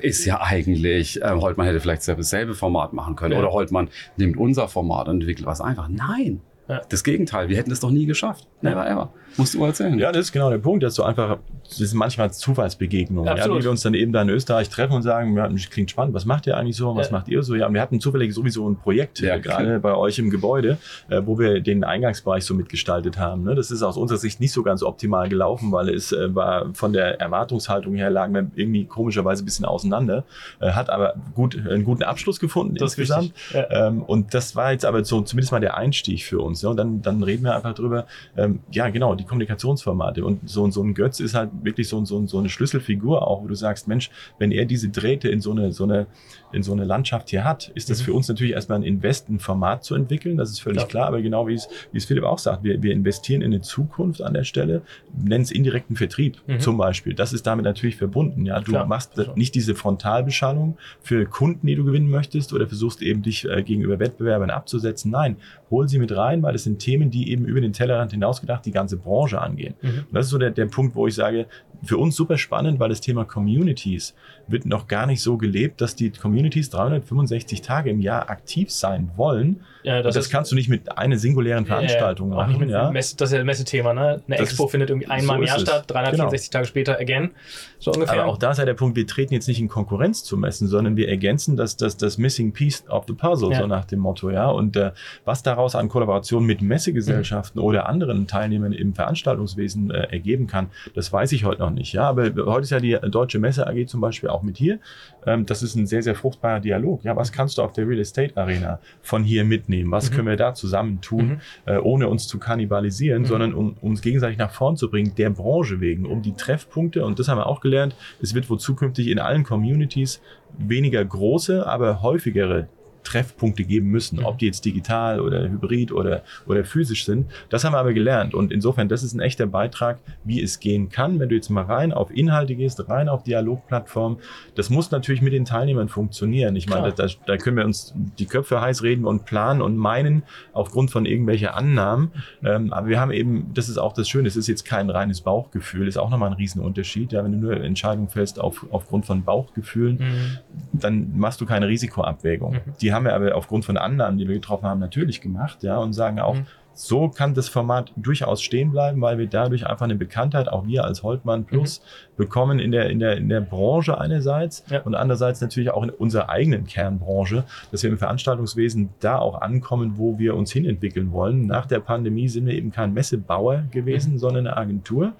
Ist ja eigentlich, äh, Holtmann hätte vielleicht dasselbe Format machen können. Ja. Oder Holtmann nimmt unser Format und entwickelt was einfach. Nein. Ja. Das Gegenteil, wir hätten das doch nie geschafft. Never ever. Musst du erzählen. Ja, das ist genau der Punkt, dass du einfach, das sind manchmal Zufallsbegegnungen, ja, die wir uns dann eben da in Österreich treffen und sagen, ja, das klingt spannend, was macht ihr eigentlich so, was Ja. macht ihr so? Ja, und wir hatten zufällig sowieso ein Projekt, Ja, äh, gerade bei euch im Gebäude, äh, wo wir den Eingangsbereich so mitgestaltet haben. Ne? Das ist aus unserer Sicht nicht so ganz optimal gelaufen, weil es äh, war von der Erwartungshaltung her lagen wir irgendwie komischerweise ein bisschen auseinander, äh, hat aber gut, einen guten Abschluss gefunden Das insgesamt. Ähm, und das war jetzt aber so zumindest mal der Einstieg für uns. Ne? Und dann, dann reden wir einfach drüber, ähm, ja genau, die Kommunikationsformate. Und so, so ein Götz ist halt wirklich so, so, so eine Schlüsselfigur auch, wo du sagst, Mensch, wenn er diese Drähte in so eine, so eine, in so eine Landschaft hier hat, ist das Mhm. für uns natürlich erstmal ein Invest, ein Format zu entwickeln. Das ist völlig Ja. klar. Aber genau wie es, wie es Philipp auch sagt, wir, wir investieren in eine Zukunft an der Stelle, nennen es indirekten Vertrieb Mhm. zum Beispiel. Das ist damit natürlich verbunden. Ja, du Klar. machst Also. nicht diese Frontalbeschallung für Kunden, die du gewinnen möchtest oder versuchst eben dich äh, gegenüber Wettbewerbern abzusetzen. Nein, hol sie mit rein, weil es sind Themen, die eben über den Tellerrand hinausgedacht die ganze Branche angehen. Mhm. Und das ist so der, der Punkt, wo ich sage, für uns super spannend, weil das Thema Communities wird noch gar nicht so gelebt, dass die Communities 365 Tage im Jahr aktiv sein wollen. Ja, Das, das kannst du nicht mit einer singulären Veranstaltung ja, machen. Ja. Messe, das ist ja das Messethema, ne? Eine Das Expo ist- findet irgendwie einmal so im Jahr statt, 364 Tage später again. So ungefähr. Aber auch da ist ja der Punkt, wir treten jetzt nicht in Konkurrenz zu messen, sondern wir ergänzen das, das, das Missing Piece of the Puzzle, Ja. so nach dem Motto, ja. Und äh, was daraus an Kollaboration mit Messegesellschaften Mhm. oder anderen Teilnehmern im Veranstaltungswesen äh, ergeben kann, das weiß ich heute noch nicht, ja. Aber heute ist ja die Deutsche Messe AG zum Beispiel auch mit hier. Ähm, das ist ein sehr, sehr fruchtbarer Dialog. Ja, was kannst du auf der Real Estate Arena von hier mitnehmen? Was Mhm. können wir da zusammen tun, äh, ohne uns zu kannibalisieren, Mhm. sondern um uns gegenseitig nach vorn zu bringen, der Branche wegen, um die Treffpunkte, und das haben wir auch gelernt, es wird wohl zukünftig in allen Communities weniger große, aber häufigere Treffpunkte geben müssen, ob die jetzt digital oder hybrid oder, oder physisch sind. Das haben wir aber gelernt. Und insofern, das ist ein echter Beitrag, wie es gehen kann, wenn du jetzt mal rein auf Inhalte gehst, rein auf Dialogplattformen. Das muss natürlich mit den Teilnehmern funktionieren. Ich meine, da, da können wir uns die Köpfe heiß reden und planen und meinen aufgrund von irgendwelcher Annahmen. Ähm, aber wir haben eben, das ist auch das Schöne, es ist jetzt kein reines Bauchgefühl, ist auch nochmal ein Riesenunterschied. Ja, wenn du nur Entscheidungen fällst auf, aufgrund von Bauchgefühlen, mhm. dann machst du keine Risikoabwägung. Mhm. Die haben wir aber aufgrund von Annahmen, die wir getroffen haben, natürlich gemacht, ja, und sagen auch, mhm. So kann das Format durchaus stehen bleiben, weil wir dadurch einfach eine Bekanntheit, auch wir als Holtmann Plus, mhm. bekommen in der, in, der, in der Branche einerseits ja. und andererseits natürlich auch in unserer eigenen Kernbranche, dass wir im Veranstaltungswesen da auch ankommen, wo wir uns hinentwickeln wollen. Nach der Pandemie sind wir eben kein Messebauer gewesen, mhm. sondern eine Agentur.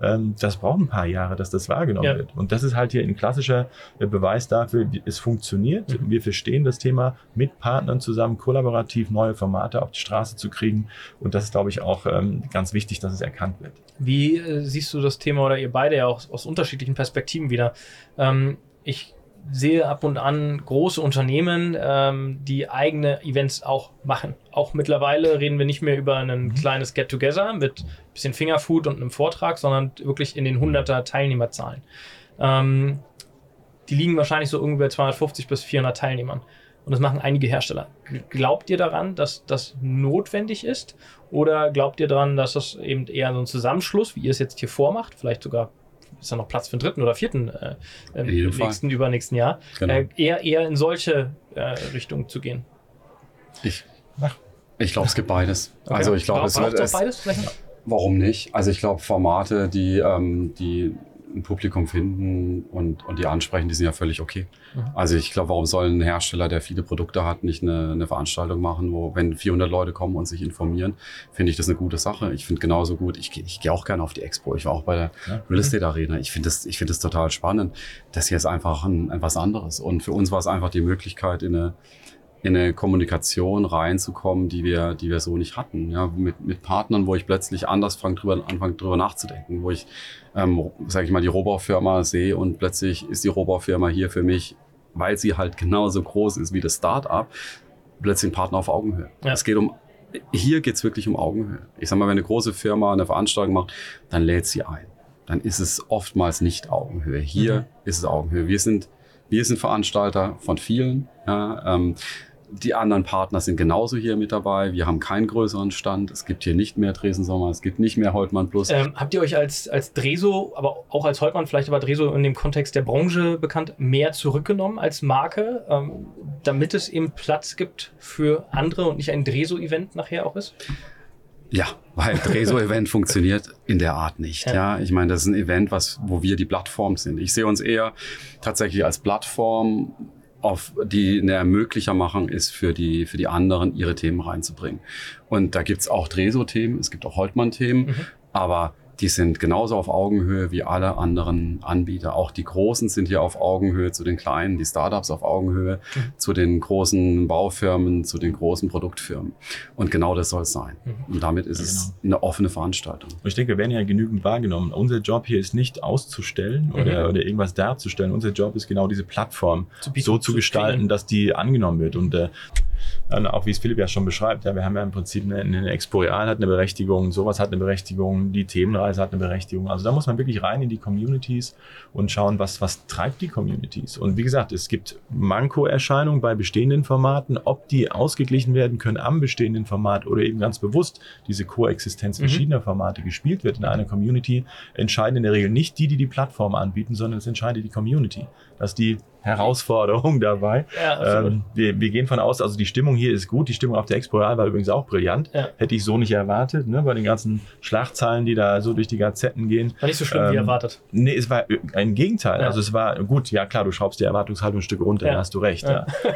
Ähm, das braucht ein paar Jahre, dass das wahrgenommen ja. wird. Und das ist halt hier ein klassischer äh, Beweis dafür, es funktioniert. Mhm. Wir verstehen das Thema, mit Partnern zusammen kollaborativ neue Formate auf die Straße zu kriegen. Und das ist, glaube ich, auch ähm, ganz wichtig, dass es erkannt wird. Wie äh, siehst du das Thema oder ihr beide ja auch aus unterschiedlichen Perspektiven wieder? Ähm, ich sehe ab und an große Unternehmen, ähm, die eigene Events auch machen. Auch mittlerweile reden wir nicht mehr über ein mhm. kleines Get-Together mit ein bisschen Fingerfood und einem Vortrag, sondern wirklich in den 100er Teilnehmerzahlen. Ähm, die liegen wahrscheinlich so ungefähr 250 bis 400 Teilnehmern. Und das machen einige Hersteller. Glaubt ihr daran, dass das notwendig ist? Oder glaubt ihr daran, dass das eben eher so ein Zusammenschluss, wie ihr es jetzt hier vormacht, vielleicht sogar ist da noch Platz für den dritten oder vierten äh, im nächsten, übernächsten Jahr, genau. äh, eher, eher in solche äh, Richtungen zu gehen. Ich, ich glaube, es gibt beides. Okay. Also ich glaube, es wird es, beides. Warum nicht? Also ich glaube, Formate, die, ähm, die ein Publikum finden und, und die ansprechen, die sind ja völlig okay. Mhm. Also ich glaube, warum soll ein Hersteller, der viele Produkte hat, nicht eine, eine Veranstaltung machen, wo wenn 400 Leute kommen und sich informieren, finde ich das eine gute Sache. Ich finde genauso gut, ich, ich gehe auch gerne auf die Expo. Ich war auch bei der ja. Real Estate Arena. Ich finde das, ich finde das total spannend. Das hier ist einfach ein, ein was anderes. Und für uns war es einfach die Möglichkeit, in eine in eine Kommunikation reinzukommen, die wir, die wir so nicht hatten. Ja, mit, mit Partnern, wo ich plötzlich anders fange, drüber, anfange, drüber nachzudenken, wo ich, ähm, sage ich mal, die Rohbaufirma sehe und plötzlich ist die Rohbaufirma hier für mich, weil sie halt genauso groß ist wie das Startup, plötzlich ein Partner auf Augenhöhe. Ja. Es geht um hier geht's wirklich um Augenhöhe. Ich sag mal, wenn eine große Firma eine Veranstaltung macht, dann lädt sie ein. Dann ist es oftmals nicht Augenhöhe. Hier mhm. ist es Augenhöhe. Wir sind, wir sind Veranstalter von vielen. Ja, ähm, die anderen Partner sind genauso hier mit dabei. Wir haben keinen größeren Stand. Es gibt hier nicht mehr Dresden Sommer, es gibt nicht mehr Holtmann Plus. Ähm, habt ihr euch als, als Dreso, aber auch als Holtmann, vielleicht aber Dreso in dem Kontext der Branche bekannt, mehr zurückgenommen als Marke, ähm, damit es eben Platz gibt für andere und nicht ein Dreso-Event nachher auch ist? Ja, weil Dreso-Event [laughs] funktioniert in der Art nicht. Ja. ja. ich meine, das ist ein Event, was, wo wir die Plattform sind. Ich sehe uns eher tatsächlich als Plattform, auf die eine ermöglicher machen ist für die, für die anderen, ihre Themen reinzubringen. Und da gibt's auch Dreso-Themen, es gibt auch Holtmann-Themen, mhm. aber die sind genauso auf Augenhöhe wie alle anderen Anbieter. Auch die Großen sind hier auf Augenhöhe zu den Kleinen, die Startups auf Augenhöhe mhm. zu den großen Baufirmen, zu den großen Produktfirmen. Und genau das soll es sein. Mhm. Und damit ist ja, genau. es eine offene Veranstaltung. Und ich denke, wir werden ja genügend wahrgenommen. Unser Job hier ist nicht auszustellen mhm. oder, oder irgendwas darzustellen. Unser Job ist genau diese Plattform so zu, gestalten, dass die angenommen wird. Und äh, dann auch wie es Philipp ja schon beschreibt, ja, wir haben ja im Prinzip eine, eine Expo Real hat eine Berechtigung, sowas hat eine Berechtigung, die Themenreise hat eine Berechtigung. Also da muss man wirklich rein in die Communities und schauen, was, was treibt die Communities. Und wie gesagt, es gibt Manko-Erscheinungen bei bestehenden Formaten, ob die ausgeglichen werden können am bestehenden Format oder eben ganz bewusst diese Koexistenz mhm. verschiedener Formate gespielt wird in einer Community, entscheiden in der Regel nicht die, die die Plattform anbieten, sondern es entscheidet die Community. Dass die Herausforderung [laughs] dabei. Ja, ähm, wir, wir gehen von aus, also die Stimmung hier ist gut. Die Stimmung auf der Expo Real war übrigens auch brillant. Ja. Hätte ich so nicht erwartet, ne, bei den ganzen Schlagzeilen, die da so durch die Gazetten gehen. War nicht so schlimm ähm, wie erwartet. Nee, es war ein Gegenteil. Ja. Also es war gut, ja klar, du schraubst die Erwartungshaltung ein Stück runter, da hast du recht.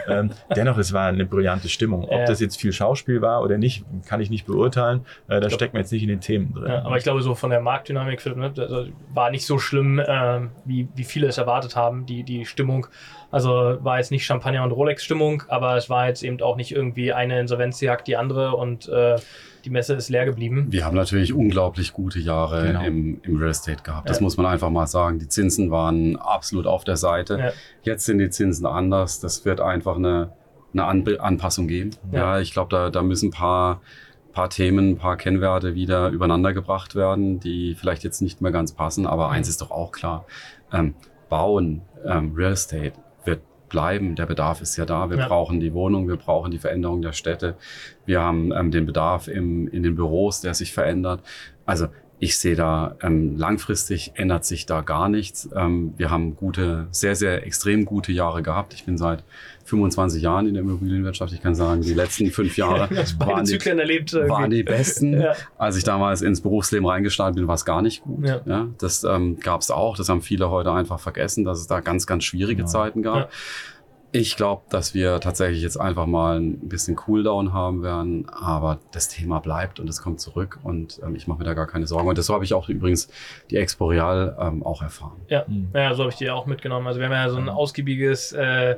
Ähm, dennoch, es war eine brillante Stimmung. Ob das jetzt viel Schauspiel war oder nicht, kann ich nicht beurteilen. Äh, da steckt man jetzt nicht in den Themen drin. aber ich glaube, so von der Marktdynamik ne, also war nicht so schlimm, äh, wie, wie viele es erwartet haben, die, die Stimmung. Also war jetzt nicht Champagner- und Rolex-Stimmung, aber es war jetzt eben auch nicht irgendwie eine Insolvenzjagd die andere und äh, die Messe ist leer geblieben. Wir haben natürlich unglaublich gute Jahre genau. im, im Real Estate gehabt. Das ja. muss man einfach mal sagen. Die Zinsen waren absolut auf der Seite. Ja. Jetzt sind die Zinsen anders. Das wird einfach eine eine An Anpassung geben. Ja. Ja, ich glaube, da, da müssen ein paar, paar Themen, ein paar Kennwerte wieder übereinander gebracht werden, die vielleicht jetzt nicht mehr ganz passen. Aber eins ist doch auch klar. Ähm, Bauen, ähm, Real Estate bleiben. Der Bedarf ist ja da. Wir Ja. brauchen die Wohnung, wir brauchen die Veränderung der Städte. Wir haben ähm, den Bedarf im, in den Büros, der sich verändert. Also ich sehe da, ähm, langfristig ändert sich da gar nichts. Ähm, wir haben gute, sehr, sehr extrem gute Jahre gehabt. Ich bin seit 25 Jahren in der Immobilienwirtschaft. Ich kann sagen, die letzten fünf Jahre [laughs] waren die, erlebt. irgendwie. waren die besten. Ja. Als ich damals ins Berufsleben reingestartet bin, war es gar nicht gut. Ja. Ja. das ähm, gab es auch. Das haben viele heute einfach vergessen, dass es da ganz, ganz schwierige Ja. Zeiten gab. Ich glaube, dass wir tatsächlich jetzt einfach mal ein bisschen Cooldown haben werden, aber das Thema bleibt und es kommt zurück und ähm, ich mache mir da gar keine Sorgen. Und das habe ich auch übrigens die Expo Real ähm, auch erfahren. Ja, Mhm. ja so habe ich die auch mitgenommen. Also wir haben ja so ein ausgiebiges äh,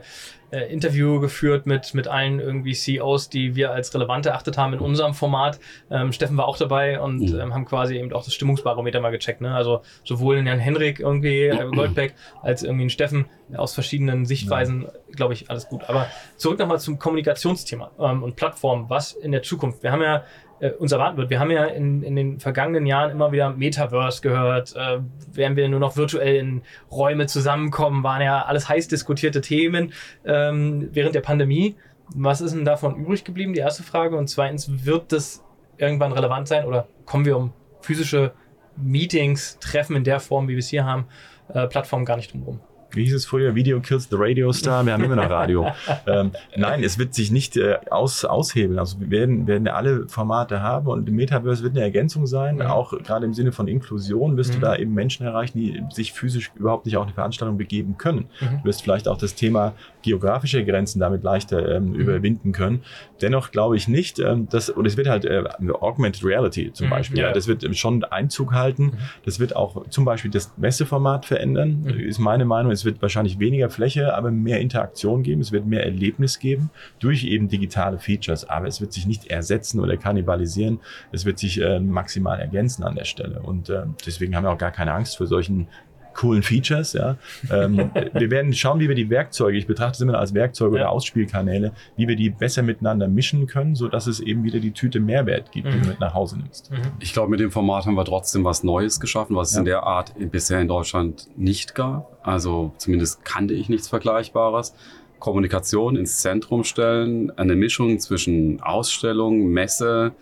äh, Interview geführt mit, mit allen irgendwie CEOs, die wir als relevant erachtet haben in unserem Format. Ähm, Steffen war auch dabei und Mhm. ähm, haben quasi eben auch das Stimmungsbarometer mal gecheckt. Ne? Also sowohl in Herrn Henrik irgendwie, äh, Goldbeck, als irgendwie in Steffen aus verschiedenen Sichtweisen, glaube ich, alles gut. Aber zurück nochmal zum Kommunikationsthema ähm, und Plattformen. Was in der Zukunft? Wir haben ja äh, uns erwarten wird. Wir haben ja in, in den vergangenen Jahren immer wieder Metaverse gehört. Äh, werden wir nur noch virtuell in Räume zusammenkommen, waren ja alles heiß diskutierte Themen ähm, während der Pandemie. Was ist denn davon übrig geblieben? Die erste Frage. Und zweitens, wird das irgendwann relevant sein oder kommen wir um physische Meetings, Treffen in der Form, wie wir es hier haben, äh, Plattformen gar nicht drum rum? Wie hieß es früher? Video kills the Radio Star. Wir haben immer noch Radio. [laughs] ähm, nein, es wird sich nicht äh, aus, aushebeln. Also wir werden, werden alle Formate haben und im Metaverse wird eine Ergänzung sein. Mhm. Auch gerade im Sinne von Inklusion wirst Mhm. du da eben Menschen erreichen, die sich physisch überhaupt nicht auf eine Veranstaltung begeben können. Mhm. Du wirst vielleicht auch das Thema geografische Grenzen damit leichter ähm, überwinden können. Dennoch glaube ich nicht, ähm, dass, und es wird halt äh, Augmented Reality zum Mhm, Beispiel, ja. das wird schon Einzug halten. Das wird auch zum Beispiel das Messeformat verändern, Mhm. ist meine Meinung. Es wird wahrscheinlich weniger Fläche, aber mehr Interaktion geben. Es wird mehr Erlebnis geben durch eben digitale Features. Aber es wird sich nicht ersetzen oder kannibalisieren. Es wird sich äh, maximal ergänzen an der Stelle. Und äh, deswegen haben wir auch gar keine Angst vor solchen coolen Features. Ja. Ähm, [laughs] wir werden schauen, wie wir die Werkzeuge, ich betrachte es immer als Werkzeuge Ja. oder Ausspielkanäle, wie wir die besser miteinander mischen können, sodass es eben wieder die Tüte Mehrwert gibt, die Mhm. du mit nach Hause nimmst. Mhm. Ich glaube, mit dem Format haben wir trotzdem was Neues geschaffen, was es Ja. in der Art bisher in Deutschland nicht gab. Also zumindest kannte ich nichts Vergleichbares. Kommunikation ins Zentrum stellen, eine Mischung zwischen Ausstellung, Messe,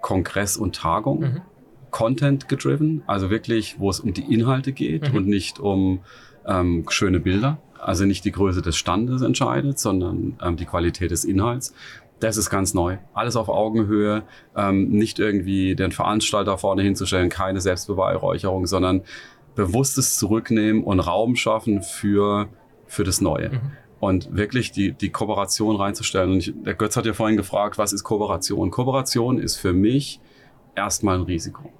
Kongress und Tagung. Mhm. Content gedriven, also wirklich, wo es um die Inhalte geht Mhm. und nicht um ähm, schöne Bilder. Also nicht die Größe des Standes entscheidet, sondern ähm, die Qualität des Inhalts. Das ist ganz neu. Alles auf Augenhöhe, ähm, nicht irgendwie den Veranstalter vorne hinzustellen, keine Selbstbeweihräucherung, sondern bewusstes Zurücknehmen und Raum schaffen für, für das Neue. Mhm. Und wirklich die, die Kooperation reinzustellen. Und ich, der Götz hat ja vorhin gefragt, was ist Kooperation? Kooperation ist für mich erstmal ein Risiko.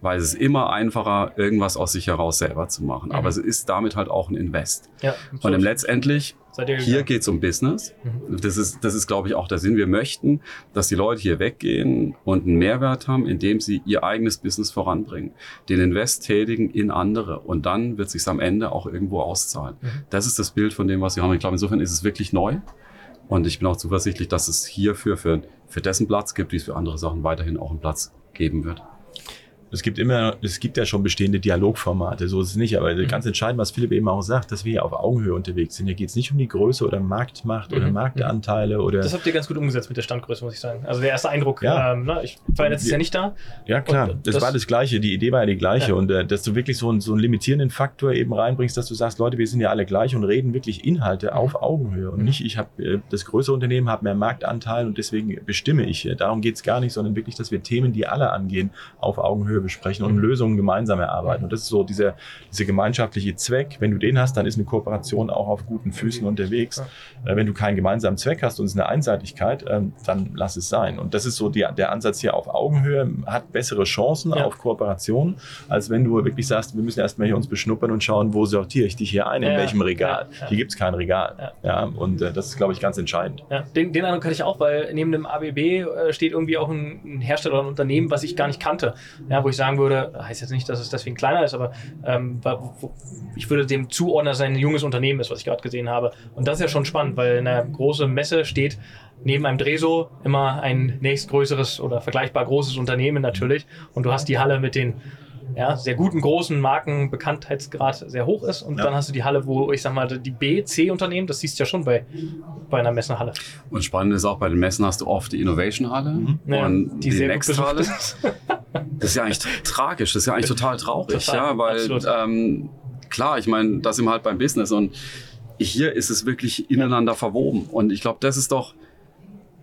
Weil es ist immer einfacher, irgendwas aus sich heraus selber zu machen. Mhm. Aber es ist damit halt auch ein Invest. Ja, Und im letztendlich, hier geht es um Business. Mhm. Das ist, das ist, glaube ich, auch der Sinn. Wir möchten, dass die Leute hier weggehen und einen Mehrwert haben, indem sie ihr eigenes Business voranbringen. Den Invest tätigen in andere. Und dann wird sich am Ende auch irgendwo auszahlen. Mhm. Das ist das Bild von dem, was wir haben. Ich glaube, insofern ist es wirklich neu. Und ich bin auch zuversichtlich, dass es hierfür für, für dessen Platz gibt, wie es für andere Sachen weiterhin auch einen Platz geben wird. Es gibt immer, es gibt ja schon bestehende Dialogformate, so ist es nicht. Aber Mhm. ganz entscheidend, was Philipp eben auch sagt, dass wir hier auf Augenhöhe unterwegs sind. Hier geht es nicht um die Größe oder Marktmacht oder Mhm. Marktanteile oder. Das habt ihr ganz gut umgesetzt mit der Standgröße, muss ich sagen. Also der erste Eindruck, Ja. ähm, ne, ich war ja letztes Ja. Jahr nicht da. Ja, klar, das, das- war das Gleiche. Die Idee war ja die gleiche. Ja. Und äh, dass du wirklich so, einen- so einen limitierenden Faktor eben reinbringst, dass du sagst, Leute, wir sind ja alle gleich und reden wirklich Inhalte auf Augenhöhe. Und Mhm. nicht, ich habe äh, das größere Unternehmen, habe mehr Marktanteil und deswegen bestimme ich. Darum geht's gar nicht, sondern wirklich, dass wir Themen, die alle angehen, auf Augenhöhe besprechen und Mhm. Lösungen gemeinsam erarbeiten. Und das ist so dieser, dieser gemeinschaftliche Zweck. Wenn du den hast, dann ist eine Kooperation auch auf guten Füßen unterwegs. Äh, wenn du keinen gemeinsamen Zweck hast und es ist eine Einseitigkeit, ähm, dann lass es sein. Und das ist so die, der Ansatz hier auf Augenhöhe, hat bessere Chancen Ja. auf Kooperation, als wenn du wirklich sagst, wir müssen erstmal hier uns beschnuppern und schauen, wo sortiere ich dich hier ein, in Ja, welchem Regal. ja. Hier gibt es kein Regal. Ja. Und äh, das ist, glaube ich, ganz entscheidend. Den, den Eindruck hatte ich auch, weil neben dem ABB äh, steht irgendwie auch ein, ein Hersteller oder ein Unternehmen, was ich gar nicht kannte. Ja, wo ich sagen würde, heißt jetzt nicht, dass es deswegen kleiner ist, aber ähm, ich würde dem zuordnen, dass es ein junges Unternehmen ist, was ich gerade gesehen habe. Und das ist ja schon spannend, weil in einer großen Messe steht neben einem Dreso immer ein nächstgrößeres oder vergleichbar großes Unternehmen natürlich. Und du hast die Halle mit den ja, sehr guten großen Marken Bekanntheitsgrad sehr hoch ist. Und ja. dann hast du die Halle, wo ich sag mal, die B, C-Unternehmen, das siehst du ja schon bei, bei einer Messenhalle. Und spannend ist auch, bei den Messen hast du oft die Innovation-Halle mhm. und ja, die, die Next-Halle. [laughs] Das ist ja eigentlich tragisch, das ist ja eigentlich total traurig, total, ja, weil ähm, klar, ich meine, das sind wir halt beim Business und hier ist es wirklich ineinander verwoben. Und ich glaube, das ist doch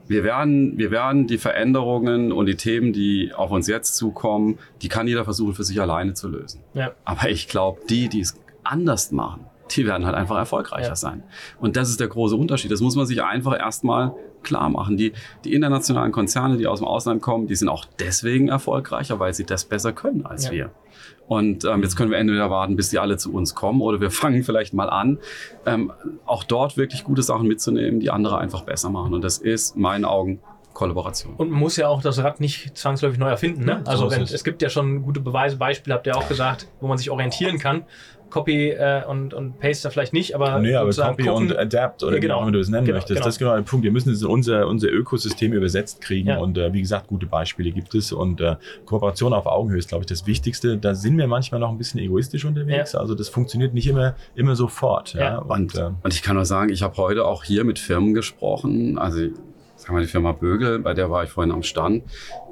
wir werden, wir werden die Veränderungen und die Themen, die auf uns jetzt zukommen, die kann jeder versuchen für sich alleine zu lösen. Ja. Aber ich glaube, die, die es anders machen, die werden halt einfach erfolgreicher ja. sein. Und das ist der große Unterschied. Das muss man sich einfach erstmal klar machen. Die, die internationalen Konzerne, die aus dem Ausland kommen, die sind auch deswegen erfolgreicher, weil sie das besser können als ja. wir. Und ähm, jetzt können wir entweder warten, bis die alle zu uns kommen, oder wir [laughs] fangen vielleicht mal an, ähm, auch dort wirklich gute Sachen mitzunehmen, die andere einfach besser machen. Und das ist in meinen Augen Kollaboration. Und man muss ja auch das Rad nicht zwangsläufig neu erfinden. Ne? also wenn, es gibt ja schon gute Beweise, Beispiele, habt ihr auch gesagt, wo man sich orientieren kann. Copy äh, und, und Paste vielleicht nicht, aber. Nee, aber Copy gucken. und Adapt oder ja, genau. wie auch immer du es nennen genau, möchtest. Genau. Das ist genau der Punkt. Wir müssen es in unser, unser Ökosystem übersetzt kriegen. Ja. Und äh, wie gesagt, gute Beispiele gibt es. Und äh, Kooperation auf Augenhöhe ist, glaube ich, das Wichtigste. Da sind wir manchmal noch ein bisschen egoistisch unterwegs. Ja. Also das funktioniert nicht immer, immer sofort. Ja. Und, und, äh, und ich kann nur sagen, ich habe heute auch hier mit Firmen gesprochen. Also sagen wir die Firma Bögel, bei der war ich vorhin am Stand.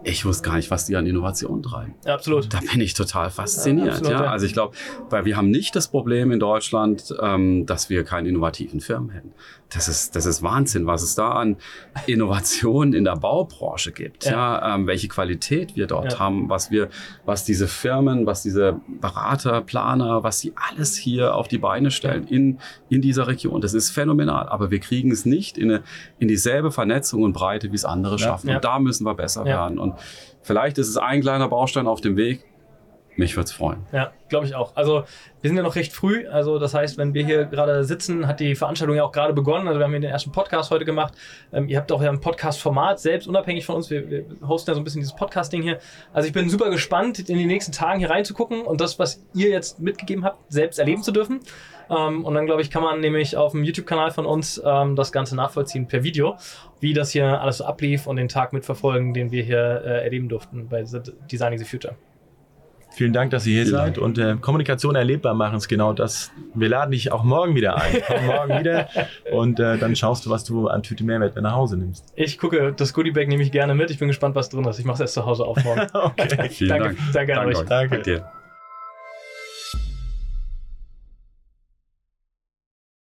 Ich wusste gar nicht, was die an Innovation treiben. Ja, absolut. Da bin ich total fasziniert. Ja, absolut, ja. Also ich glaube, weil wir haben nicht das Problem in Deutschland, ähm, dass wir keine innovativen Firmen hätten. Das ist, das ist Wahnsinn, was es da an Innovationen in der Baubranche gibt. Ja, ähm, welche Qualität wir dort haben, was wir, was diese Firmen, was diese Berater, Planer, was sie alles hier auf die Beine stellen in, in dieser Region. Das ist phänomenal. Aber wir kriegen es nicht in, eine, in dieselbe Vernetzung und Breite, wie es andere schaffen. Und da müssen wir besser werden. Und vielleicht ist es ein kleiner Baustein auf dem Weg. Mich würde es freuen. Ja, glaube ich auch. Also wir sind ja noch recht früh. Also das heißt, wenn wir hier gerade sitzen, hat die Veranstaltung ja auch gerade begonnen. Also wir haben hier den ersten Podcast heute gemacht. Ähm, ihr habt auch ja ein Podcast-Format, selbst unabhängig von uns. Wir, wir hosten ja so ein bisschen dieses Podcast-Ding hier. Also ich bin super gespannt, in den nächsten Tagen hier reinzugucken und das, was ihr jetzt mitgegeben habt, selbst erleben zu dürfen. Ähm, und dann, glaube ich, kann man nämlich auf dem YouTube-Kanal von uns ähm, das Ganze nachvollziehen per Video, wie das hier alles so ablief und den Tag mitverfolgen, den wir hier äh, erleben durften bei Designing the Future. Vielen Dank, dass ihr hier Vielen seid Dank. und äh, Kommunikation erlebbar machen ist genau das. Wir laden dich auch morgen wieder ein. [laughs] Komm morgen wieder und äh, dann schaust du, was du an Tüte Mehrwert nach Hause nimmst. Ich gucke, das Goodiebag nehme ich gerne mit. Ich bin gespannt, was drin ist. Ich mache es erst zu Hause auf morgen. [laughs] okay. [laughs] Vielen danke, Dank. Danke an euch. Danke. danke.